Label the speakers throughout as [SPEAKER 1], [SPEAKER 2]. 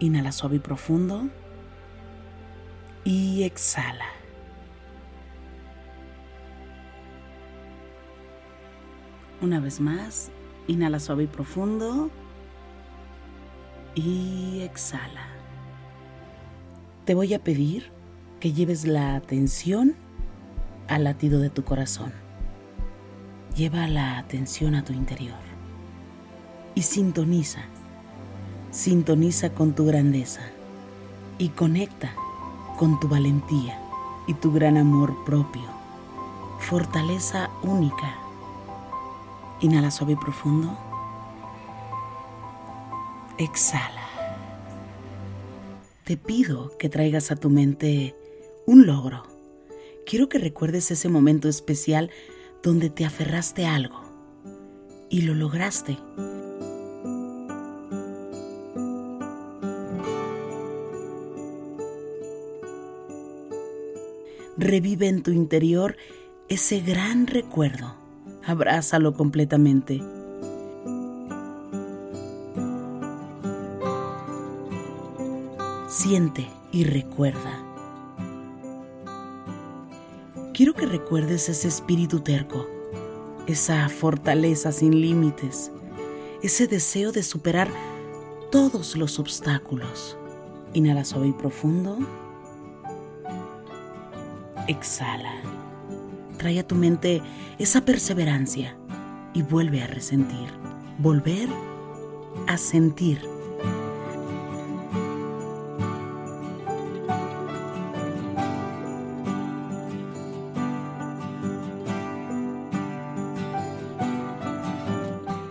[SPEAKER 1] Inhala suave y profundo. Y exhala. Una vez más, inhala suave y profundo. Y exhala. Te voy a pedir que lleves la atención al latido de tu corazón. Lleva la atención a tu interior y sintoniza Sintoniza con tu grandeza y conecta con tu valentía y tu gran amor propio, fortaleza única. Inhala suave y profundo. Exhala. Te pido que traigas a tu mente un logro. Quiero que recuerdes ese momento especial donde te aferraste a algo y lo lograste revive en tu interior ese gran recuerdo. Abrázalo completamente. Siente y recuerda. Quiero que recuerdes ese espíritu terco, esa fortaleza sin límites, ese deseo de superar todos los obstáculos. Inhala suave y profundo. Exhala. Trae a tu mente esa perseverancia y vuelve a resentir. Volver a sentir.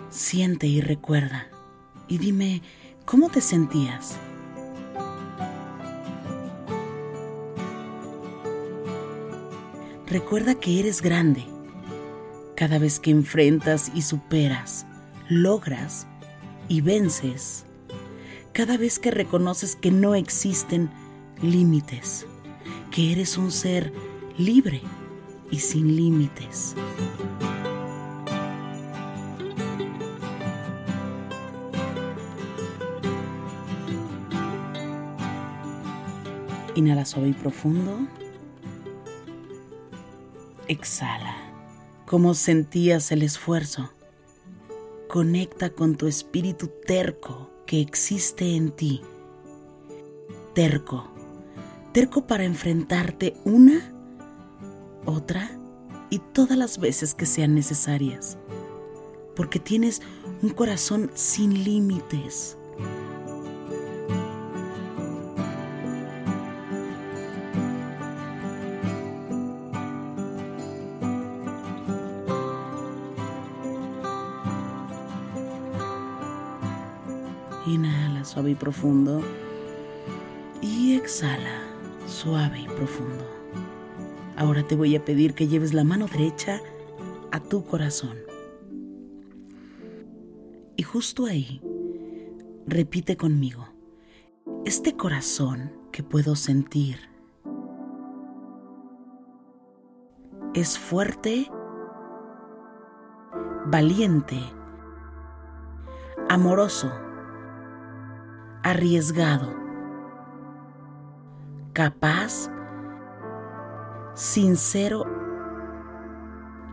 [SPEAKER 1] Siente y recuerda. Y dime, ¿cómo te sentías? Recuerda que eres grande. Cada vez que enfrentas y superas, logras y vences. Cada vez que reconoces que no existen límites, que eres un ser libre y sin límites. Inhala suave y profundo. Exhala. ¿Cómo sentías el esfuerzo? Conecta con tu espíritu terco que existe en ti. Terco. Terco para enfrentarte una, otra y todas las veces que sean necesarias. porque tienes un corazón sin límites. Inhala suave y profundo. Y exhala suave y profundo. Ahora te voy a pedir que lleves la mano derecha a tu corazón. Y justo ahí, repite conmigo, este corazón que puedo sentir es fuerte, valiente, amoroso, arriesgado, capaz, sincero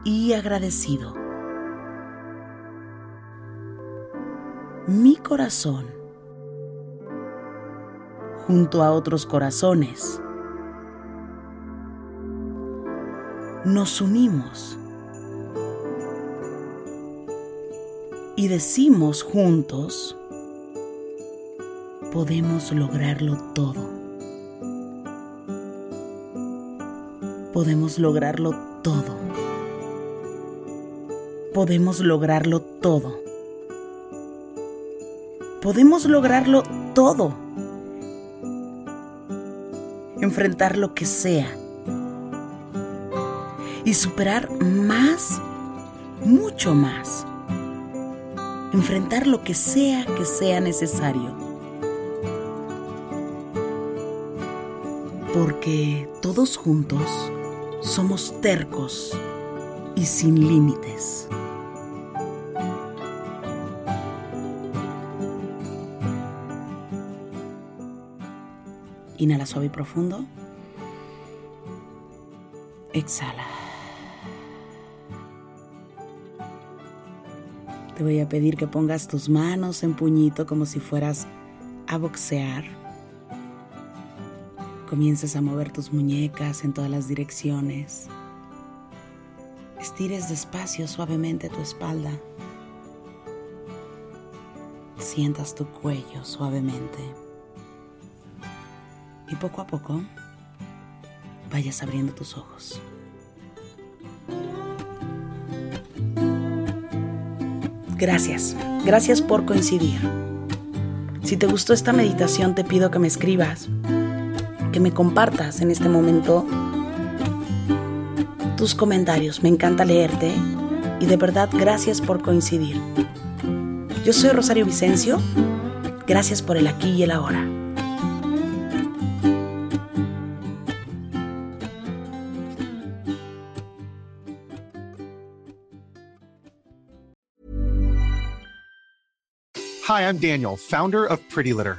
[SPEAKER 1] y agradecido. Mi corazón, junto a otros corazones, nos unimos y decimos juntos, podemos lograrlo todo. Podemos lograrlo todo. Podemos lograrlo todo. Podemos lograrlo todo. Enfrentar lo que sea. Y superar más, mucho más. Enfrentar lo que sea que sea necesario. Porque todos juntos somos tercos y sin límites. Inhala suave y profundo. Exhala. Te voy a pedir que pongas tus manos en puñito como si fueras a boxear. Comiences a mover tus muñecas en todas las direcciones. Estires despacio, suavemente tu espalda. Sientas tu cuello suavemente. Y poco a poco vayas abriendo tus ojos. Gracias, gracias por coincidir. Si te gustó esta meditación te pido que me escribas, que me compartas en este momento tus comentarios. Me encanta leerte y de verdad gracias por coincidir. Yo soy Rosario Vicencio. Gracias por el aquí y el ahora.
[SPEAKER 2] Hi, I'm Daniel, founder of Pretty Litter.